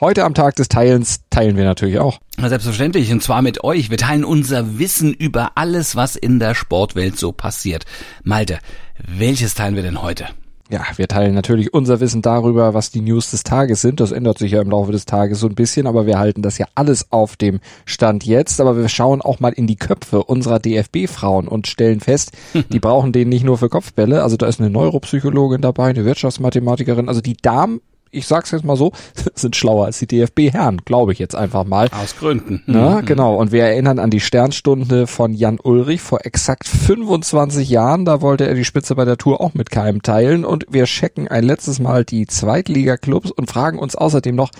Heute am Tag des Teilens teilen wir natürlich auch. Selbstverständlich, und zwar mit euch. Wir teilen unser Wissen über alles, was in der Sportwelt so passiert. Malte, welches teilen wir denn heute? Ja, wir teilen natürlich unser Wissen darüber, was die News des Tages sind. Das ändert sich ja im Laufe des Tages so ein bisschen, aber wir halten das ja alles auf dem Stand jetzt. Aber wir schauen auch mal in die Köpfe unserer DFB-Frauen und stellen fest, die brauchen den nicht nur für Kopfbälle. Also da ist eine Neuropsychologin dabei, eine Wirtschaftsmathematikerin. Also die Damen ich sag's jetzt mal so, sind schlauer als die DFB-Herren, glaube ich jetzt einfach mal. Aus Gründen. Na, mhm. genau. Und wir erinnern an die Sternstunde von Jan Ulrich vor exakt 25 Jahren. Da wollte er die Spitze bei der Tour auch mit keinem teilen. Und wir checken ein letztes Mal die Zweitliga-Clubs und fragen uns außerdem noch,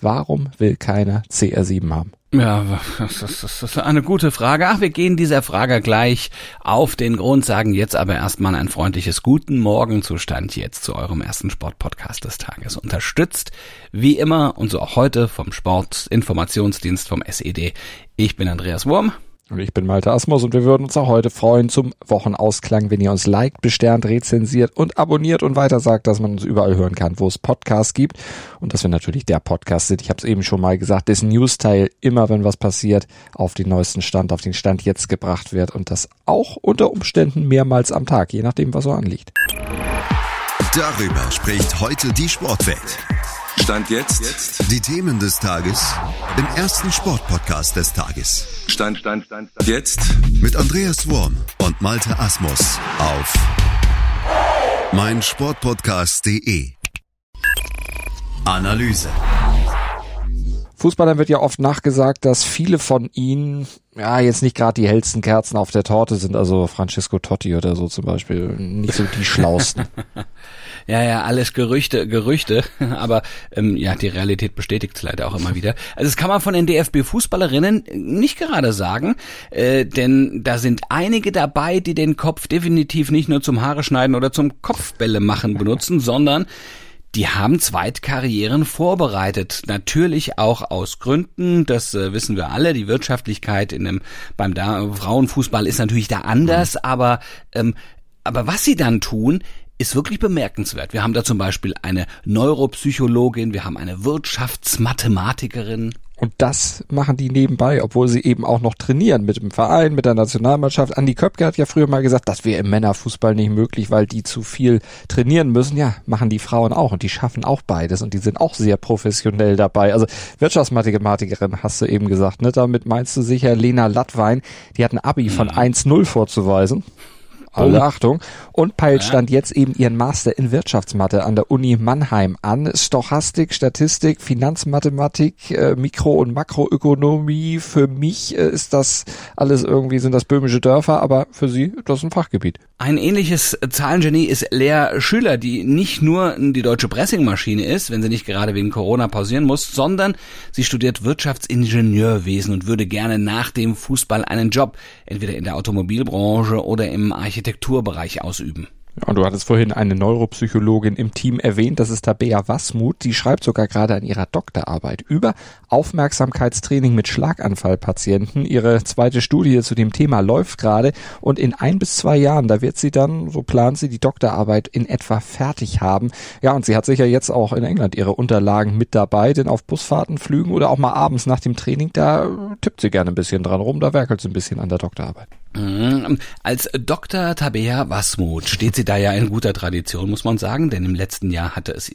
warum will keiner CR7 haben? Ja, das ist, das ist eine gute Frage. Ach, wir gehen dieser Frage gleich auf den Grund, sagen jetzt aber erstmal ein freundliches Guten Morgen Zustand jetzt zu eurem ersten Sportpodcast des Tages. Unterstützt wie immer und so auch heute vom Sportinformationsdienst vom SED. Ich bin Andreas Wurm. Und ich bin Malte Asmus und wir würden uns auch heute freuen zum Wochenausklang, wenn ihr uns liked, besternt, rezensiert und abonniert und weiter sagt, dass man uns überall hören kann, wo es Podcasts gibt und dass wir natürlich der Podcast sind. Ich habe es eben schon mal gesagt, dessen News-Teil immer, wenn was passiert, auf den neuesten Stand, auf den Stand jetzt gebracht wird und das auch unter Umständen mehrmals am Tag, je nachdem, was so anliegt. Darüber spricht heute die Sportwelt. Stand jetzt. Die Themen des Tages im ersten Sportpodcast des Tages. Stand, Stand, Stand, Stand. Jetzt. Mit Andreas Worm und Malte Asmus auf meinsportpodcast.de. Analyse. Fußballern wird ja oft nachgesagt, dass viele von ihnen ja jetzt nicht gerade die hellsten Kerzen auf der Torte sind, also Francesco Totti oder so zum Beispiel, nicht so die schlausten. Ja, ja, alles Gerüchte, Gerüchte, aber ähm, ja, die Realität bestätigt es leider auch immer wieder. Also das kann man von den DFB-Fußballerinnen nicht gerade sagen, äh, denn da sind einige dabei, die den Kopf definitiv nicht nur zum Haare schneiden oder zum Kopfbälle machen benutzen, sondern die haben Zweitkarrieren vorbereitet. Natürlich auch aus Gründen, das äh, wissen wir alle. Die Wirtschaftlichkeit in dem, beim da Frauenfußball ist natürlich da anders, mhm. aber, ähm, aber was sie dann tun, ist wirklich bemerkenswert. Wir haben da zum Beispiel eine Neuropsychologin, wir haben eine Wirtschaftsmathematikerin. Und das machen die nebenbei, obwohl sie eben auch noch trainieren mit dem Verein, mit der Nationalmannschaft. Andi Köpke hat ja früher mal gesagt, das wäre im Männerfußball nicht möglich, weil die zu viel trainieren müssen. Ja, machen die Frauen auch und die schaffen auch beides und die sind auch sehr professionell dabei. Also Wirtschaftsmathematikerin hast du eben gesagt, ne? Damit meinst du sicher Lena Lattwein, die hat ein Abi von 1-0 vorzuweisen alle Achtung, und peilt stand jetzt eben ihren Master in Wirtschaftsmathe an der Uni Mannheim an. Stochastik, Statistik, Finanzmathematik, äh, Mikro- und Makroökonomie. Für mich äh, ist das alles irgendwie, sind das böhmische Dörfer, aber für sie, das ist ein Fachgebiet. Ein ähnliches Zahlengenie ist Lea Schüler, die nicht nur die deutsche Pressingmaschine ist, wenn sie nicht gerade wegen Corona pausieren muss, sondern sie studiert Wirtschaftsingenieurwesen und würde gerne nach dem Fußball einen Job, entweder in der Automobilbranche oder im Architekturbereich ausüben. Und du hattest vorhin eine Neuropsychologin im Team erwähnt, das ist Tabea Wasmuth. Die schreibt sogar gerade an ihrer Doktorarbeit über Aufmerksamkeitstraining mit Schlaganfallpatienten. Ihre zweite Studie zu dem Thema läuft gerade und in ein bis zwei Jahren, da wird sie dann, so plant sie, die Doktorarbeit in etwa fertig haben. Ja, und sie hat sicher jetzt auch in England ihre Unterlagen mit dabei, denn auf Busfahrten, Flügen oder auch mal abends nach dem Training, da tippt sie gerne ein bisschen dran rum, da werkelt sie ein bisschen an der Doktorarbeit. Mhm. Als Dr. Tabea Wasmuth steht sie da ja in guter Tradition, muss man sagen, denn im letzten Jahr hatte es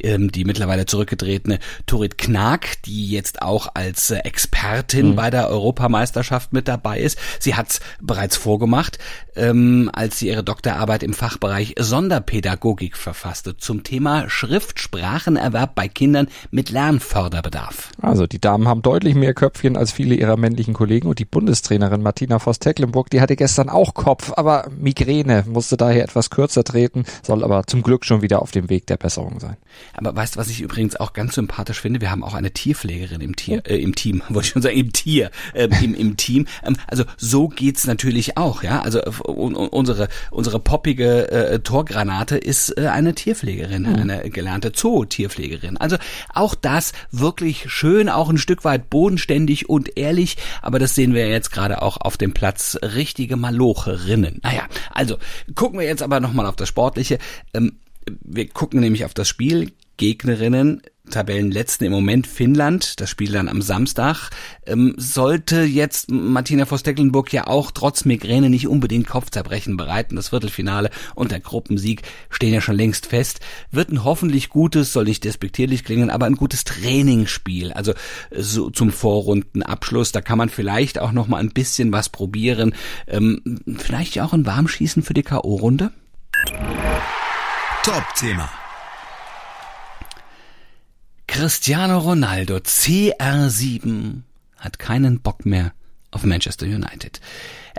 ähm, die mittlerweile zurückgetretene Turit Knack, die jetzt auch als äh, Expertin mhm. bei der Europameisterschaft mit dabei ist. Sie hat es bereits vorgemacht, ähm, als sie ihre Doktorarbeit im Fachbereich Sonderpädagogik verfasste zum Thema Schriftsprachenerwerb bei Kindern mit Lernförderbedarf. Also die Damen haben deutlich mehr Köpfchen als viele ihrer männlichen Kollegen und die Bundestrainerin Martina Voss-Tecklenburg Mecklenburg, die hatte gestern auch Kopf, aber Migräne, musste daher etwas kürzer treten, soll aber zum Glück schon wieder auf dem Weg der Besserung sein. Aber weißt du, was ich übrigens auch ganz sympathisch finde? Wir haben auch eine Tierpflegerin im Tier, äh, im Team, wollte ich schon sagen, im Tier, äh, im, im Team. Ähm, also so geht's natürlich auch, ja. Also unsere unsere poppige äh, Torgranate ist äh, eine Tierpflegerin, mhm. eine gelernte Zoo-Tierpflegerin. Also auch das wirklich schön, auch ein Stück weit bodenständig und ehrlich. Aber das sehen wir jetzt gerade auch auf dem Platz richtige Malocherinnen. Naja, also gucken wir jetzt aber nochmal auf das Sportliche. Ähm, wir gucken nämlich auf das Spiel Gegnerinnen Tabellenletzten im Moment Finnland, das Spiel dann am Samstag, ähm, sollte jetzt Martina Voss-Tecklenburg ja auch trotz Migräne nicht unbedingt Kopfzerbrechen bereiten. Das Viertelfinale und der Gruppensieg stehen ja schon längst fest. Wird ein hoffentlich gutes, soll nicht despektierlich klingen, aber ein gutes Trainingsspiel. Also so zum Vorrundenabschluss, da kann man vielleicht auch noch mal ein bisschen was probieren. Ähm, vielleicht auch ein Warmschießen für die K.O.-Runde? Top-Thema. Cristiano Ronaldo, CR7, hat keinen Bock mehr auf Manchester United.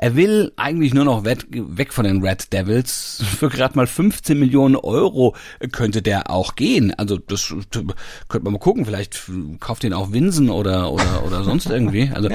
Er will eigentlich nur noch weg von den Red Devils. Für gerade mal 15 Millionen Euro könnte der auch gehen. Also das könnte man mal gucken. Vielleicht kauft ihn auch Winsen oder oder oder sonst irgendwie. Also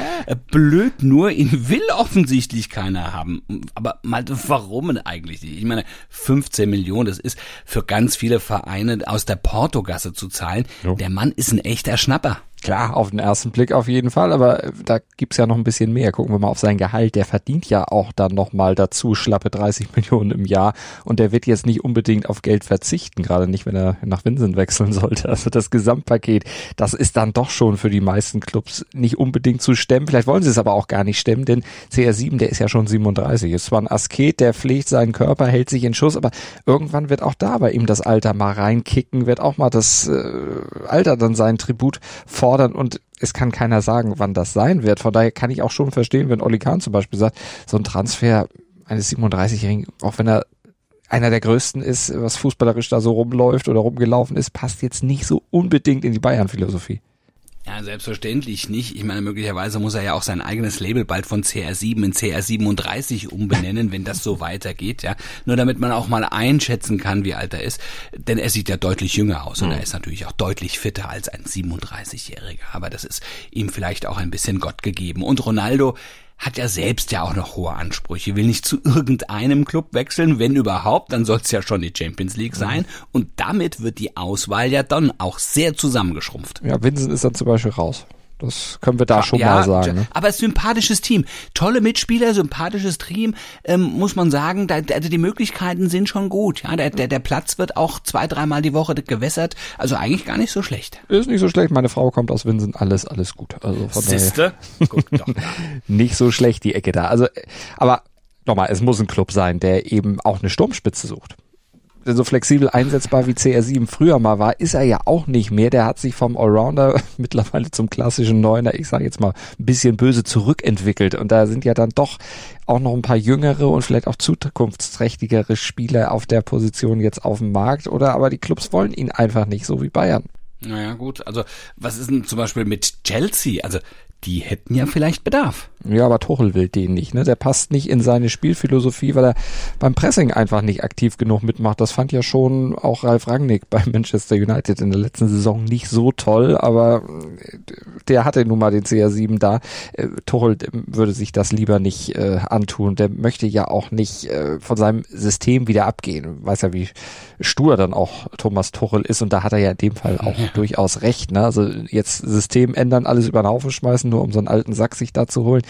blöd nur, ihn will offensichtlich keiner haben. Aber mal warum eigentlich nicht? Ich meine, 15 Millionen, das ist für ganz viele Vereine aus der Portogasse zu zahlen. Jo. Der Mann ist ein echter Schnapper. Klar, auf den ersten Blick auf jeden Fall, aber da gibt's ja noch ein bisschen mehr. Gucken wir mal auf sein Gehalt. Der verdient ja auch dann nochmal dazu schlappe 30 Millionen im Jahr und der wird jetzt nicht unbedingt auf Geld verzichten, gerade nicht, wenn er nach Vincent wechseln sollte. Also das Gesamtpaket, das ist dann doch schon für die meisten Clubs nicht unbedingt zu stemmen. Vielleicht wollen sie es aber auch gar nicht stemmen, denn CR7, der ist ja schon 37. Ist zwar ein Asket, der pflegt seinen Körper, hält sich in Schuss, aber irgendwann wird auch da bei ihm das Alter mal reinkicken, wird auch mal das äh, Alter dann seinen Tribut fordern und es kann keiner sagen, wann das sein wird. Von daher kann ich auch schon verstehen, wenn Olli Kahn zum Beispiel sagt, so ein Transfer eines 37-Jährigen, auch wenn er einer der größten ist, was fußballerisch da so rumläuft oder rumgelaufen ist, passt jetzt nicht so unbedingt in die Bayern-Philosophie. Ja, selbstverständlich nicht. Ich meine, möglicherweise muss er ja auch sein eigenes Label bald von CR7 in CR37 umbenennen, wenn das so weitergeht, ja. Nur damit man auch mal einschätzen kann, wie alt er ist. Denn er sieht ja deutlich jünger aus und mhm. er ist natürlich auch deutlich fitter als ein 37-Jähriger. Aber das ist ihm vielleicht auch ein bisschen Gott gegeben. Und Ronaldo, hat ja selbst ja auch noch hohe Ansprüche, will nicht zu irgendeinem Club wechseln, wenn überhaupt, dann soll es ja schon die Champions League mhm. sein. Und damit wird die Auswahl ja dann auch sehr zusammengeschrumpft. Ja, Vincent ist dann zum Beispiel raus. Das können wir da schon ja, mal sagen. Ne? Aber sympathisches Team, tolle Mitspieler, sympathisches Team, ähm, muss man sagen. Da, also die Möglichkeiten sind schon gut. Ja, der, der, der Platz wird auch zwei, dreimal die Woche gewässert. Also eigentlich gar nicht so schlecht. Ist nicht so schlecht. Meine Frau kommt aus Winsen, alles, alles gut. Also von Siehste? Guck doch da. nicht so schlecht die Ecke da. Also, aber nochmal, es muss ein Club sein, der eben auch eine Sturmspitze sucht so flexibel einsetzbar wie CR7 früher mal war, ist er ja auch nicht mehr. Der hat sich vom Allrounder mittlerweile zum klassischen Neuner, ich sage jetzt mal, ein bisschen böse zurückentwickelt. Und da sind ja dann doch auch noch ein paar jüngere und vielleicht auch zukunftsträchtigere Spieler auf der Position jetzt auf dem Markt. Oder aber die Clubs wollen ihn einfach nicht, so wie Bayern. Naja, gut. Also, was ist denn zum Beispiel mit Chelsea? Also, die hätten ja vielleicht Bedarf. Ja, aber Tuchel will den nicht, ne? Der passt nicht in seine Spielphilosophie, weil er beim Pressing einfach nicht aktiv genug mitmacht. Das fand ja schon auch Ralf Rangnick bei Manchester United in der letzten Saison nicht so toll, aber äh, der hatte nun mal den CR7 da. Äh, Tuchel würde sich das lieber nicht äh, antun. Der möchte ja auch nicht äh, von seinem System wieder abgehen. Weiß ja, wie stur dann auch Thomas Tuchel ist und da hat er ja in dem Fall auch ja. Durchaus recht, ne? Also jetzt System ändern, alles über den Haufen schmeißen nur um so einen alten Sack sich da zu holen.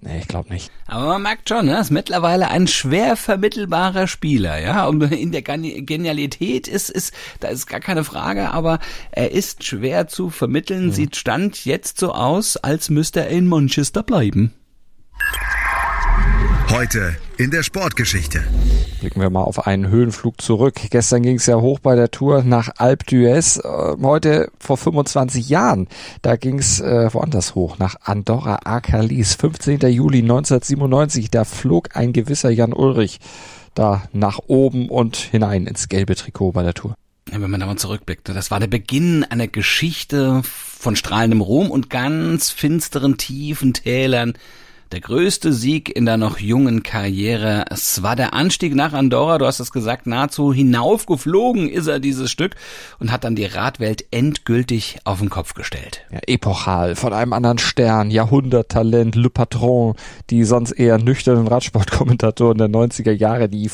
Nee, ich glaube nicht. Aber man merkt schon, ne, er ist mittlerweile ein schwer vermittelbarer Spieler, ja. Und in der Genialität ist, ist, da ist gar keine Frage, aber er ist schwer zu vermitteln, mhm. sieht Stand jetzt so aus, als müsste er in Manchester bleiben. Heute in der Sportgeschichte. Blicken wir mal auf einen Höhenflug zurück. Gestern ging es ja hoch bei der Tour nach Alpe d'Huez. Äh, heute vor 25 Jahren, da ging es äh, woanders hoch, nach Andorra Arcalis. 15. Juli 1997, da flog ein gewisser Jan Ulrich da nach oben und hinein ins gelbe Trikot bei der Tour. Ja, wenn man da mal zurückblickt, das war der Beginn einer Geschichte von strahlendem Ruhm und ganz finsteren, tiefen Tälern der größte Sieg in der noch jungen Karriere. Es war der Anstieg nach Andorra, du hast es gesagt, nahezu hinaufgeflogen ist er dieses Stück und hat dann die Radwelt endgültig auf den Kopf gestellt. Ja, epochal, von einem anderen Stern, Jahrhunderttalent, Le Patron, die sonst eher nüchternen Radsportkommentatoren der 90er Jahre, die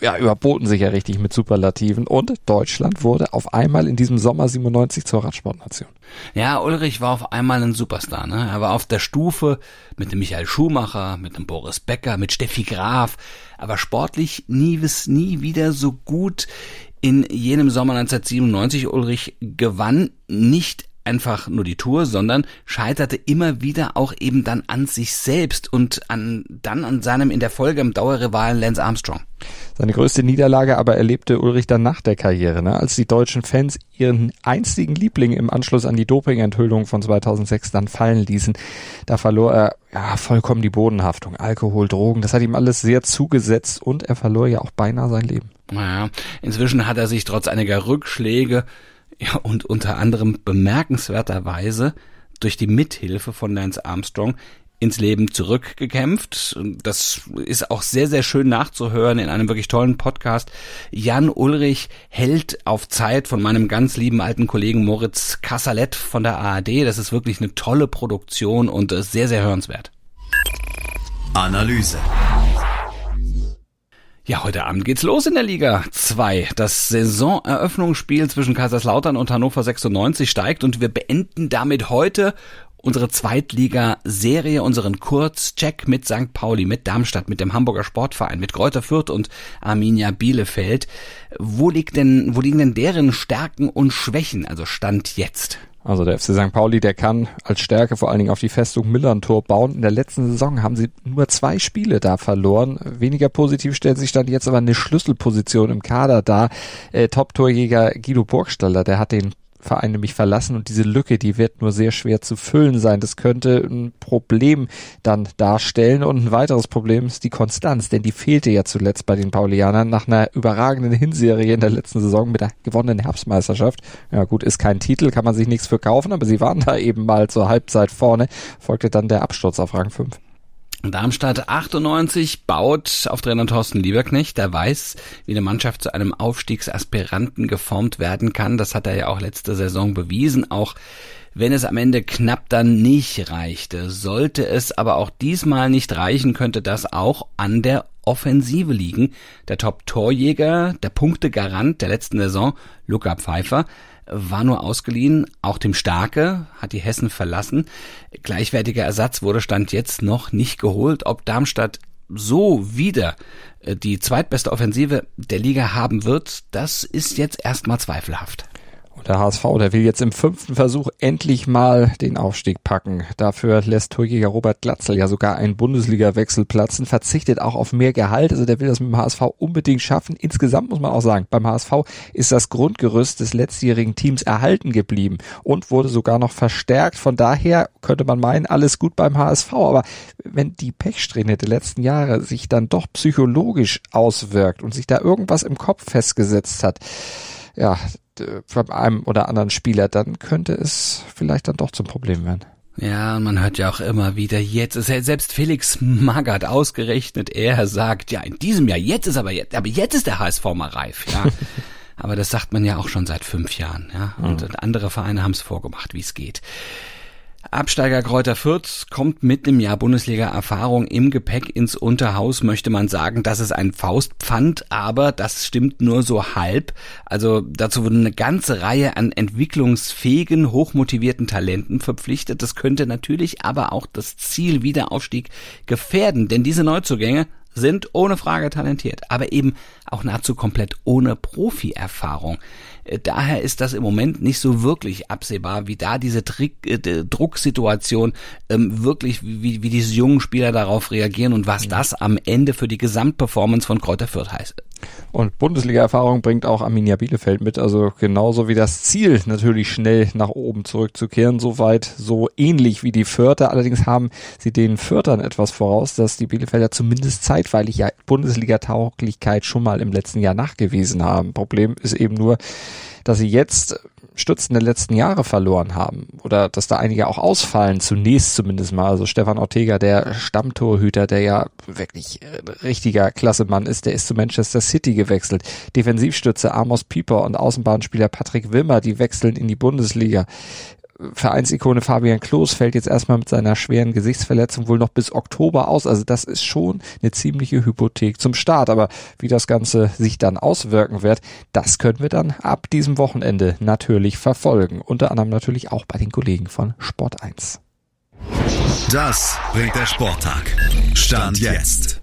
ja, überboten sich ja richtig mit Superlativen und Deutschland wurde auf einmal in diesem Sommer 97 zur Radsportnation. Ja, Ulrich war auf einmal ein Superstar. Ne? Er war auf der Stufe mit dem Michael Schumacher, mit dem Boris Becker, mit Steffi Graf, aber sportlich nie, nie wieder so gut in jenem Sommer 1997 Ulrich gewann nicht einfach nur die Tour, sondern scheiterte immer wieder auch eben dann an sich selbst und an, dann an seinem in der Folge im Dauerrivalen Lance Armstrong. Seine größte Niederlage aber erlebte Ulrich dann nach der Karriere, ne? als die deutschen Fans ihren einstigen Liebling im Anschluss an die Dopingenthüllung von 2006 dann fallen ließen. Da verlor er ja vollkommen die Bodenhaftung. Alkohol, Drogen, das hat ihm alles sehr zugesetzt und er verlor ja auch beinahe sein Leben. Naja, inzwischen hat er sich trotz einiger Rückschläge ja, und unter anderem bemerkenswerterweise durch die Mithilfe von Lance Armstrong ins Leben zurückgekämpft. Das ist auch sehr, sehr schön nachzuhören in einem wirklich tollen Podcast. Jan Ulrich hält auf Zeit von meinem ganz lieben alten Kollegen Moritz Kassalet von der ARD. Das ist wirklich eine tolle Produktion und sehr, sehr hörenswert. Analyse. Ja, heute Abend geht's los in der Liga 2. Das Saisoneröffnungsspiel zwischen Kaiserslautern und Hannover 96 steigt und wir beenden damit heute unsere Zweitliga-Serie, unseren Kurzcheck mit St. Pauli, mit Darmstadt, mit dem Hamburger Sportverein, mit Kräuter Fürth und Arminia Bielefeld. Wo liegt denn, wo liegen denn deren Stärken und Schwächen, also Stand jetzt? Also der FC St. Pauli, der kann als Stärke vor allen Dingen auf die Festung Millantor bauen. In der letzten Saison haben sie nur zwei Spiele da verloren. Weniger positiv stellt sich dann jetzt aber eine Schlüsselposition im Kader dar. Äh, Top-Torjäger Guido Burgstaller, der hat den Verein nämlich verlassen und diese Lücke, die wird nur sehr schwer zu füllen sein. Das könnte ein Problem dann darstellen und ein weiteres Problem ist die Konstanz, denn die fehlte ja zuletzt bei den Paulianern nach einer überragenden Hinserie in der letzten Saison mit der gewonnenen Herbstmeisterschaft. Ja gut, ist kein Titel, kann man sich nichts für kaufen, aber sie waren da eben mal zur Halbzeit vorne, folgte dann der Absturz auf Rang 5. Darmstadt 98 baut auf Trainer Thorsten Lieberknecht, der weiß, wie eine Mannschaft zu einem Aufstiegsaspiranten geformt werden kann. Das hat er ja auch letzte Saison bewiesen, auch wenn es am Ende knapp dann nicht reichte. Sollte es aber auch diesmal nicht reichen, könnte das auch an der Offensive liegen. Der Top-Torjäger, der Punktegarant der letzten Saison, Luca Pfeiffer, war nur ausgeliehen. Auch dem Starke hat die Hessen verlassen. Gleichwertiger Ersatz wurde Stand jetzt noch nicht geholt. Ob Darmstadt so wieder äh, die zweitbeste Offensive der Liga haben wird, das ist jetzt erstmal zweifelhaft. Und der HSV, der will jetzt im fünften Versuch endlich mal den Aufstieg packen. Dafür lässt Torjäger Robert Glatzel ja sogar einen Bundesliga-Wechsel platzen, verzichtet auch auf mehr Gehalt. Also der will das mit dem HSV unbedingt schaffen. Insgesamt muss man auch sagen, beim HSV ist das Grundgerüst des letztjährigen Teams erhalten geblieben und wurde sogar noch verstärkt. Von daher könnte man meinen, alles gut beim HSV. Aber wenn die Pechsträhne der letzten Jahre sich dann doch psychologisch auswirkt und sich da irgendwas im Kopf festgesetzt hat, ja, von einem oder anderen Spieler, dann könnte es vielleicht dann doch zum Problem werden. Ja, man hört ja auch immer wieder, jetzt ist selbst Felix Magath ausgerechnet, er sagt, ja, in diesem Jahr, jetzt ist aber jetzt, aber jetzt ist der HSV mal reif, ja. aber das sagt man ja auch schon seit fünf Jahren, ja. Und mhm. andere Vereine haben es vorgemacht, wie es geht. Absteiger Kräuter Fürth kommt mit dem Jahr Bundesliga-Erfahrung im Gepäck ins Unterhaus, möchte man sagen, das ist ein Faustpfand, aber das stimmt nur so halb. Also dazu wurden eine ganze Reihe an entwicklungsfähigen, hochmotivierten Talenten verpflichtet. Das könnte natürlich aber auch das Ziel Wiederaufstieg gefährden, denn diese Neuzugänge sind ohne Frage talentiert, aber eben auch nahezu komplett ohne Profi-Erfahrung. Äh, daher ist das im Moment nicht so wirklich absehbar, wie da diese Trick, äh, Drucksituation ähm, wirklich, wie, wie diese jungen Spieler darauf reagieren und was das am Ende für die Gesamtperformance von Kräuter Fürth heißt. Und Bundesliga-Erfahrung bringt auch Arminia Bielefeld mit, also genauso wie das Ziel natürlich schnell nach oben zurückzukehren, soweit so ähnlich wie die Fürther. Allerdings haben sie den Fürtern etwas voraus, dass die Bielefelder zumindest zeitweilig ja Bundesliga-Tauglichkeit schon mal im letzten Jahr nachgewiesen haben. Problem ist eben nur, dass sie jetzt Stützen der letzten Jahre verloren haben oder dass da einige auch ausfallen, zunächst zumindest mal. Also Stefan Ortega, der Stammtorhüter, der ja wirklich richtiger Klassemann ist, der ist zu Manchester City gewechselt. Defensivstütze Amos Pieper und Außenbahnspieler Patrick Wimmer, die wechseln in die Bundesliga. Vereinsikone Fabian Klos fällt jetzt erstmal mit seiner schweren Gesichtsverletzung wohl noch bis Oktober aus. Also das ist schon eine ziemliche Hypothek zum Start. Aber wie das Ganze sich dann auswirken wird, das können wir dann ab diesem Wochenende natürlich verfolgen. Unter anderem natürlich auch bei den Kollegen von Sport 1. Das bringt der Sporttag. Stand jetzt.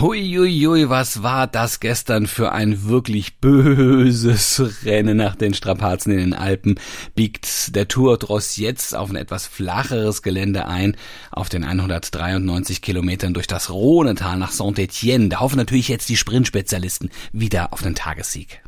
Huiuiui, was war das gestern für ein wirklich böses Rennen nach den Strapazen in den Alpen? Biegt der Tour Dross jetzt auf ein etwas flacheres Gelände ein, auf den 193 Kilometern durch das Rhonetal nach Saint-Étienne. Da hoffen natürlich jetzt die Sprintspezialisten wieder auf den Tagessieg.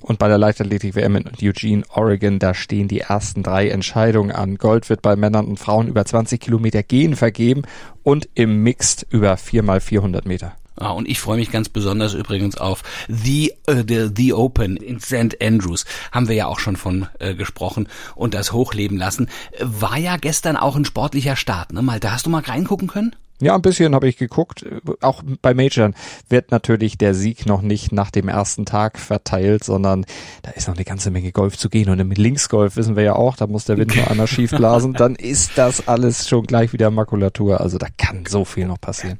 Und bei der Leichtathletik-WM in Eugene, Oregon, da stehen die ersten drei Entscheidungen an. Gold wird bei Männern und Frauen über 20 Kilometer gehen vergeben und im Mixed über 4 mal 400 Meter. Ah, und ich freue mich ganz besonders übrigens auf The, uh, the, the Open in St. Andrews. Haben wir ja auch schon von äh, gesprochen und das hochleben lassen. War ja gestern auch ein sportlicher Start, ne? Malte, hast du mal reingucken können? Ja, ein bisschen habe ich geguckt. Auch bei Major wird natürlich der Sieg noch nicht nach dem ersten Tag verteilt, sondern da ist noch eine ganze Menge Golf zu gehen. Und im Linksgolf wissen wir ja auch, da muss der Wind noch einmal schief blasen. Dann ist das alles schon gleich wieder Makulatur. Also da kann so viel noch passieren.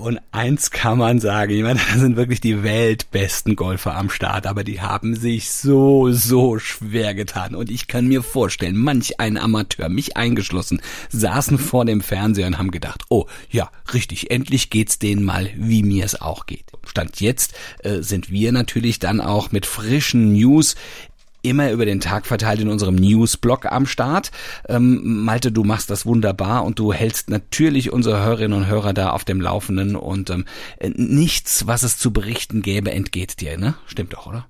Und eins kann man sagen, ich meine, da sind wirklich die weltbesten Golfer am Start, aber die haben sich so, so schwer getan. Und ich kann mir vorstellen, manch ein Amateur, mich eingeschlossen, saßen vor dem Fernseher und haben gedacht, oh ja, richtig, endlich geht's denen mal, wie mir es auch geht. Stand jetzt äh, sind wir natürlich dann auch mit frischen News immer über den Tag verteilt in unserem Newsblog am Start. Ähm, Malte, du machst das wunderbar und du hältst natürlich unsere Hörerinnen und Hörer da auf dem Laufenden und ähm, nichts, was es zu berichten gäbe, entgeht dir, ne? Stimmt doch, oder?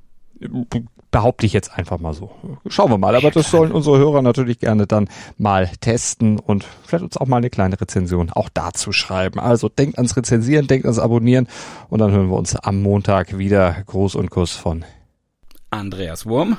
Behaupte ich jetzt einfach mal so. Schauen wir mal, aber das sollen unsere Hörer natürlich gerne dann mal testen und vielleicht uns auch mal eine kleine Rezension auch dazu schreiben. Also denkt ans Rezensieren, denkt ans Abonnieren und dann hören wir uns am Montag wieder. Gruß und Kuss von Andreas Wurm